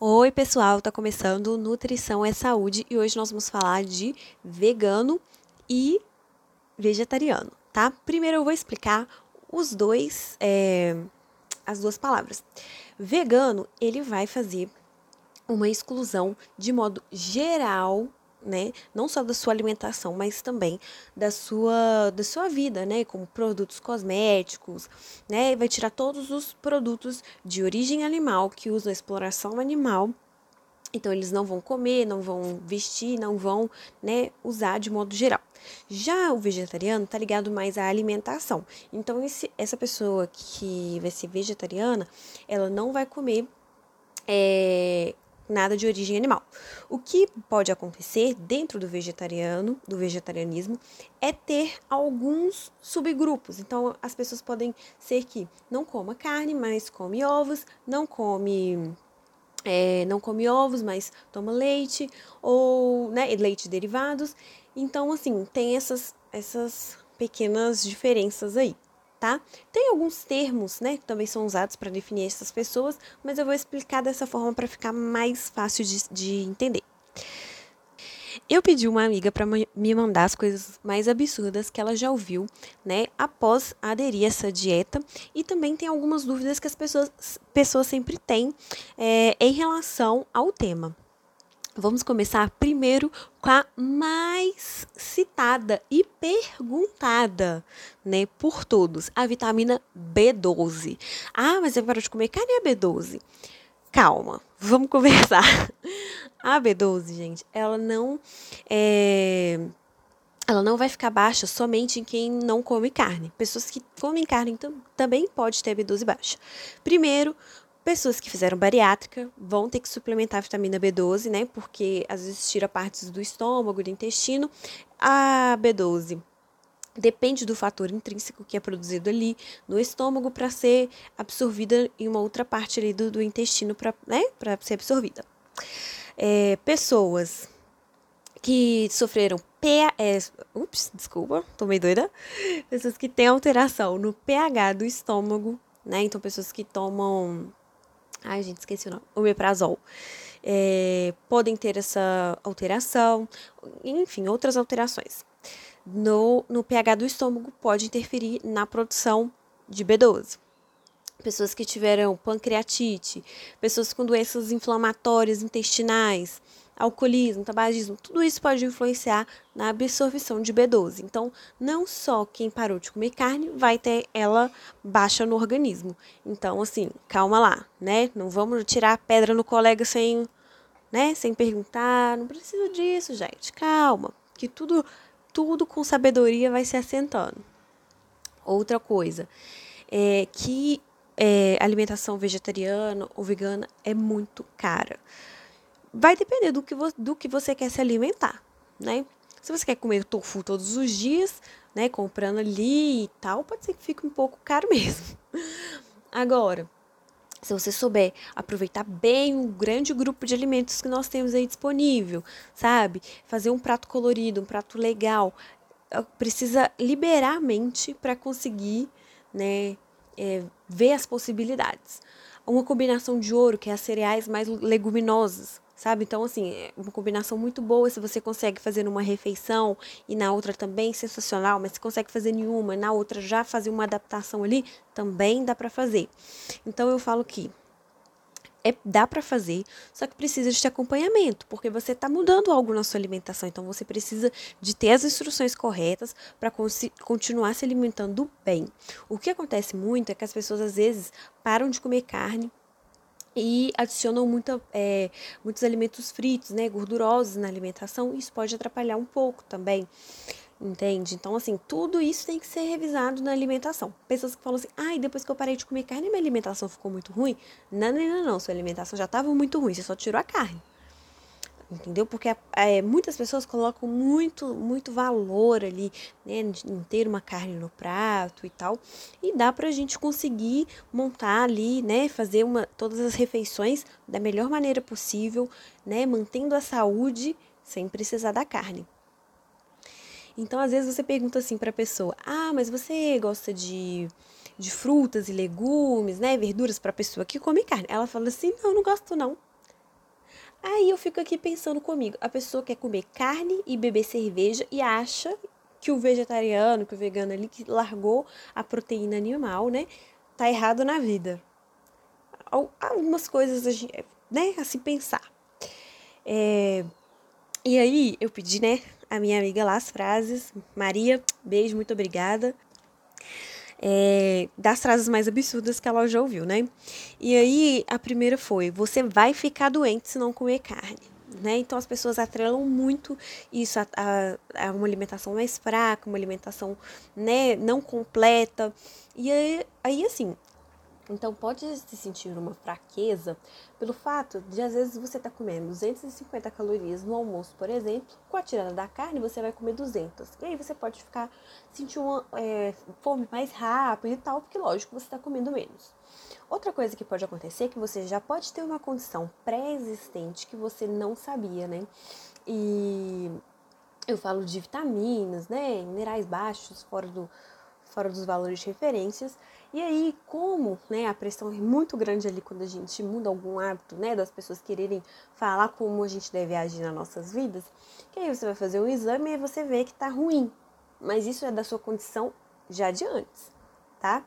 Oi, pessoal, tá começando Nutrição é Saúde e hoje nós vamos falar de vegano e vegetariano, tá? Primeiro eu vou explicar os dois, é, as duas palavras. Vegano, ele vai fazer uma exclusão de modo geral né? Não só da sua alimentação, mas também da sua, da sua vida, né? Como produtos cosméticos, né? Vai tirar todos os produtos de origem animal que usam a exploração animal. Então eles não vão comer, não vão vestir, não vão, né, usar de modo geral. Já o vegetariano tá ligado mais à alimentação. Então esse, essa pessoa que vai ser vegetariana, ela não vai comer é, nada de origem animal. O que pode acontecer dentro do vegetariano, do vegetarianismo, é ter alguns subgrupos. Então, as pessoas podem ser que não coma carne, mas come ovos, não come é, não come ovos, mas toma leite ou né, leite derivados. Então, assim, tem essas, essas pequenas diferenças aí tá? Tem alguns termos, né, que também são usados para definir essas pessoas, mas eu vou explicar dessa forma para ficar mais fácil de, de entender. Eu pedi uma amiga para me mandar as coisas mais absurdas que ela já ouviu, né, após aderir a essa dieta. E também tem algumas dúvidas que as pessoas, pessoas sempre têm é, em relação ao tema. Vamos começar primeiro com a mais citada e perguntada, né, por todos, a vitamina B12. Ah, mas eu paro de comer carne a B12. Calma, vamos conversar. A B12, gente, ela não é ela não vai ficar baixa somente em quem não come carne. Pessoas que comem carne também pode ter B12 baixa. Primeiro, Pessoas que fizeram bariátrica vão ter que suplementar vitamina B12, né? Porque às vezes tira partes do estômago, do intestino. A B12 depende do fator intrínseco que é produzido ali no estômago para ser absorvida em uma outra parte ali do, do intestino para né, ser absorvida. É, pessoas que sofreram PAS, ups, desculpa, tô meio doida. Pessoas que têm alteração no pH do estômago, né? Então, pessoas que tomam Ai, gente, esqueci o nome. Omeprazol. É, podem ter essa alteração, enfim, outras alterações. No, no pH do estômago pode interferir na produção de B12. Pessoas que tiveram pancreatite, pessoas com doenças inflamatórias intestinais, alcoolismo, tabagismo, tudo isso pode influenciar na absorção de B12. Então, não só quem parou de comer carne vai ter ela baixa no organismo. Então, assim, calma lá, né? Não vamos tirar a pedra no colega sem, né, sem perguntar, não precisa disso, gente. Calma, que tudo tudo com sabedoria vai se assentando. Outra coisa é que é, alimentação vegetariana ou vegana é muito cara vai depender do que, do que você quer se alimentar, né? Se você quer comer tofu todos os dias, né, comprando ali e tal, pode ser que fique um pouco caro mesmo. Agora, se você souber aproveitar bem o grande grupo de alimentos que nós temos aí disponível, sabe? Fazer um prato colorido, um prato legal, eh, precisa liberar a mente para conseguir, né, é, ver as possibilidades. Uma combinação de ouro, que é as cereais mais leguminosas, sabe? Então, assim, é uma combinação muito boa se você consegue fazer numa refeição e na outra também, sensacional, mas se consegue fazer nenhuma, na outra já fazer uma adaptação ali, também dá para fazer. Então, eu falo que é, dá para fazer, só que precisa de acompanhamento, porque você está mudando algo na sua alimentação, então você precisa de ter as instruções corretas para continuar se alimentando bem. O que acontece muito é que as pessoas às vezes param de comer carne e adicionam muita, é, muitos alimentos fritos, né, gordurosos na alimentação, isso pode atrapalhar um pouco também, entende? Então, assim, tudo isso tem que ser revisado na alimentação. Pessoas que falam assim, ai, ah, depois que eu parei de comer carne, minha alimentação ficou muito ruim. Não, não, não, não, sua alimentação já estava muito ruim, você só tirou a carne entendeu? Porque é, muitas pessoas colocam muito, muito valor ali, né, em ter uma carne no prato e tal, e dá pra gente conseguir montar ali, né, fazer uma, todas as refeições da melhor maneira possível, né, mantendo a saúde sem precisar da carne. Então, às vezes você pergunta assim para a pessoa: "Ah, mas você gosta de de frutas e legumes, né, verduras para pessoa que come carne?" Ela fala assim: "Não, não gosto não." Aí eu fico aqui pensando comigo, a pessoa quer comer carne e beber cerveja e acha que o vegetariano, que o vegano ali que largou a proteína animal, né, tá errado na vida. Algumas coisas a gente, né, a se pensar. É, e aí eu pedi, né, a minha amiga lá as frases. Maria, beijo, muito obrigada. É, das frases mais absurdas que ela já ouviu, né? E aí a primeira foi: você vai ficar doente se não comer carne. Né? Então as pessoas atrelam muito isso a, a, a, uma alimentação mais fraca, uma alimentação né, não completa. E aí, aí assim, então pode se sentir uma fraqueza pelo fato de às vezes você está comendo 250 calorias no almoço, por exemplo, com a tirada da carne você vai comer 200. E aí você pode ficar sentir uma é, fome mais rápido e tal, porque lógico você está comendo menos. Outra coisa que pode acontecer é que você já pode ter uma condição pré-existente que você não sabia, né? E eu falo de vitaminas, né? Minerais baixos, fora do fora dos valores de referências. E aí, como né, a pressão é muito grande ali quando a gente muda algum hábito, né, das pessoas quererem falar como a gente deve agir nas nossas vidas, que aí você vai fazer um exame e você vê que tá ruim. Mas isso é da sua condição já de antes, tá?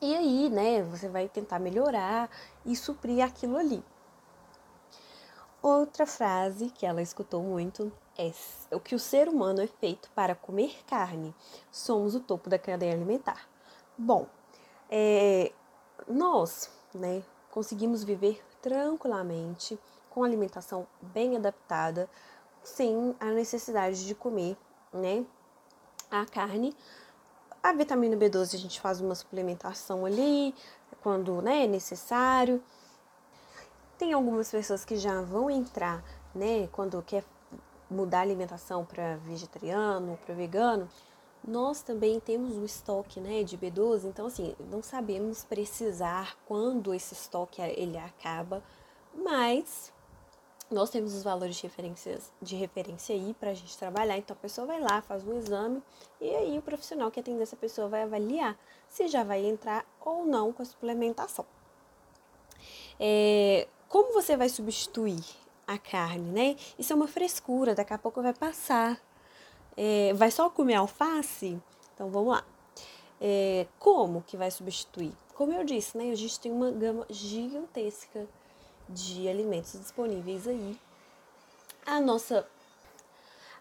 E aí, né, você vai tentar melhorar e suprir aquilo ali. Outra frase que ela escutou muito é o que o ser humano é feito para comer carne. Somos o topo da cadeia alimentar. Bom, é, nós, né, conseguimos viver tranquilamente com alimentação bem adaptada, sem a necessidade de comer, né, a carne. A vitamina B12 a gente faz uma suplementação ali quando né, é necessário. Tem algumas pessoas que já vão entrar, né, quando quer mudar a alimentação para vegetariano, para vegano. Nós também temos o estoque, né, de B12, então assim, não sabemos precisar quando esse estoque ele acaba, mas nós temos os valores de, referências, de referência aí para a gente trabalhar. Então a pessoa vai lá, faz um exame e aí o profissional que atende essa pessoa vai avaliar se já vai entrar ou não com a suplementação. É, como você vai substituir a carne, né? Isso é uma frescura, daqui a pouco vai passar. É, vai só comer alface? Então vamos lá. É, como que vai substituir? Como eu disse, né? A gente tem uma gama gigantesca de alimentos disponíveis aí. A nossa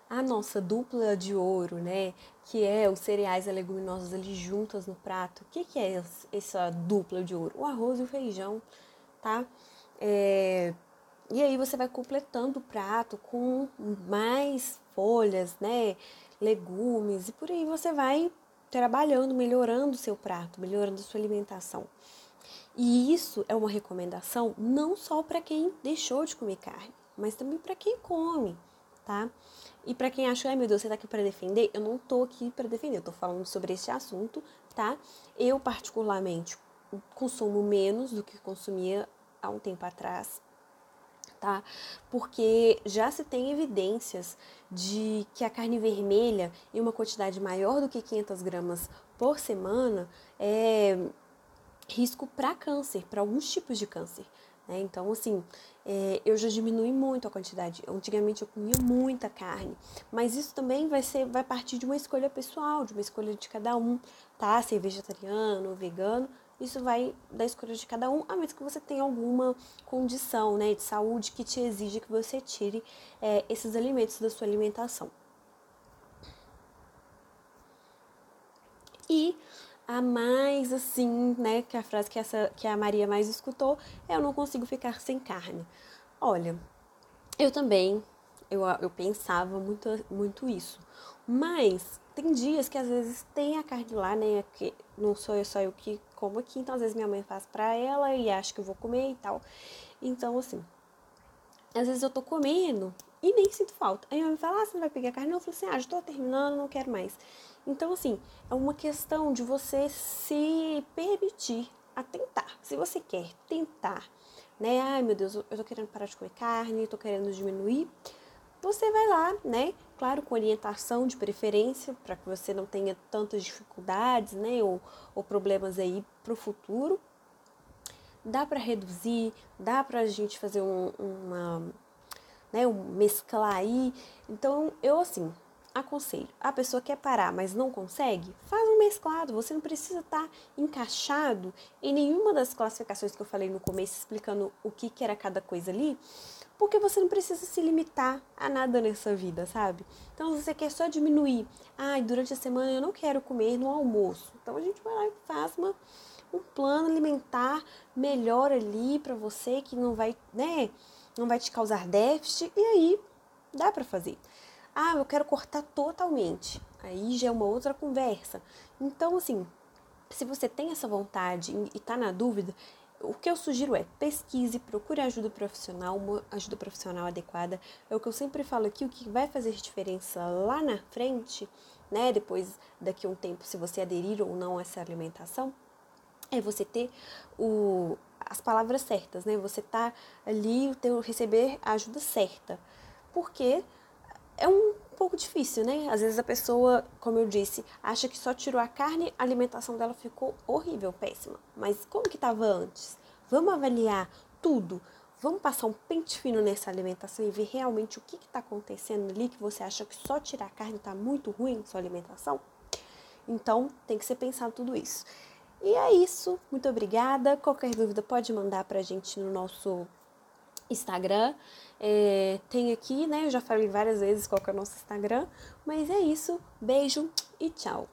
a nossa dupla de ouro, né? Que é os cereais e leguminosas ali juntas no prato. O que, que é essa dupla de ouro? O arroz e o feijão, tá? É, e aí você vai completando o prato com mais folhas, né? Legumes, e por aí você vai trabalhando, melhorando o seu prato, melhorando a sua alimentação. E isso é uma recomendação não só para quem deixou de comer carne, mas também para quem come, tá? E para quem acha, ai meu Deus, você tá aqui para defender? Eu não tô aqui para defender, eu tô falando sobre esse assunto, tá? Eu particularmente consumo menos do que consumia há um tempo atrás, tá? Porque já se tem evidências de que a carne vermelha, em uma quantidade maior do que 500 gramas por semana, é risco para câncer, para alguns tipos de câncer. Né? Então, assim, é, eu já diminui muito a quantidade. Antigamente eu comia muita carne, mas isso também vai ser, vai partir de uma escolha pessoal, de uma escolha de cada um, tá? Ser vegetariano, vegano, isso vai da escolha de cada um, a menos que você tenha alguma condição né, de saúde que te exija que você tire é, esses alimentos da sua alimentação. E a mais assim, né, que a frase que, essa, que a Maria mais escutou é eu não consigo ficar sem carne. Olha, eu também, eu, eu pensava muito, muito isso. Mas tem dias que às vezes tem a carne lá, né, que não sou eu só eu que como aqui, então às vezes minha mãe faz pra ela e acha que eu vou comer e tal. Então, assim, às vezes eu tô comendo e nem sinto falta. Aí minha mãe fala, ah, você não vai pegar carne? Não, eu falo assim, ah, já tô terminando, não quero mais. Então, assim, é uma questão de você se permitir a tentar. Se você quer tentar, né? Ai, meu Deus, eu tô querendo parar de comer carne, tô querendo diminuir. Você vai lá, né? Claro, com orientação de preferência, para que você não tenha tantas dificuldades, né, ou, ou problemas aí para o futuro. Dá para reduzir, dá para a gente fazer um, uma, né, mesclar aí. Então, eu assim, aconselho. A pessoa quer parar, mas não consegue? Faz um mesclado. Você não precisa estar tá encaixado em nenhuma das classificações que eu falei no começo, explicando o que, que era cada coisa ali, porque você não precisa se limitar a nada nessa vida, sabe? Então, você quer só diminuir, ai, ah, durante a semana eu não quero comer no almoço. Então, a gente vai lá e faz uma, um plano alimentar melhor ali para você, que não vai, né, não vai te causar déficit, e aí dá para fazer. Ah, eu quero cortar totalmente. Aí já é uma outra conversa. Então, assim, se você tem essa vontade e está na dúvida, o que eu sugiro é pesquise, procure ajuda profissional, uma ajuda profissional adequada. É o que eu sempre falo aqui, o que vai fazer diferença lá na frente, né? Depois, daqui a um tempo, se você aderir ou não a essa alimentação, é você ter o, as palavras certas, né? Você tá ali, ter, receber a ajuda certa. Porque é um pouco difícil, né? Às vezes a pessoa, como eu disse, acha que só tirou a carne, a alimentação dela ficou horrível, péssima. Mas como que estava antes? Vamos avaliar tudo. Vamos passar um pente fino nessa alimentação e ver realmente o que está acontecendo ali que você acha que só tirar a carne está muito ruim sua alimentação? Então, tem que ser pensado tudo isso. E é isso. Muito obrigada. Qualquer dúvida pode mandar para a gente no nosso Instagram. É, tem aqui, né? Eu já falei várias vezes qual é o nosso Instagram. Mas é isso. Beijo e tchau.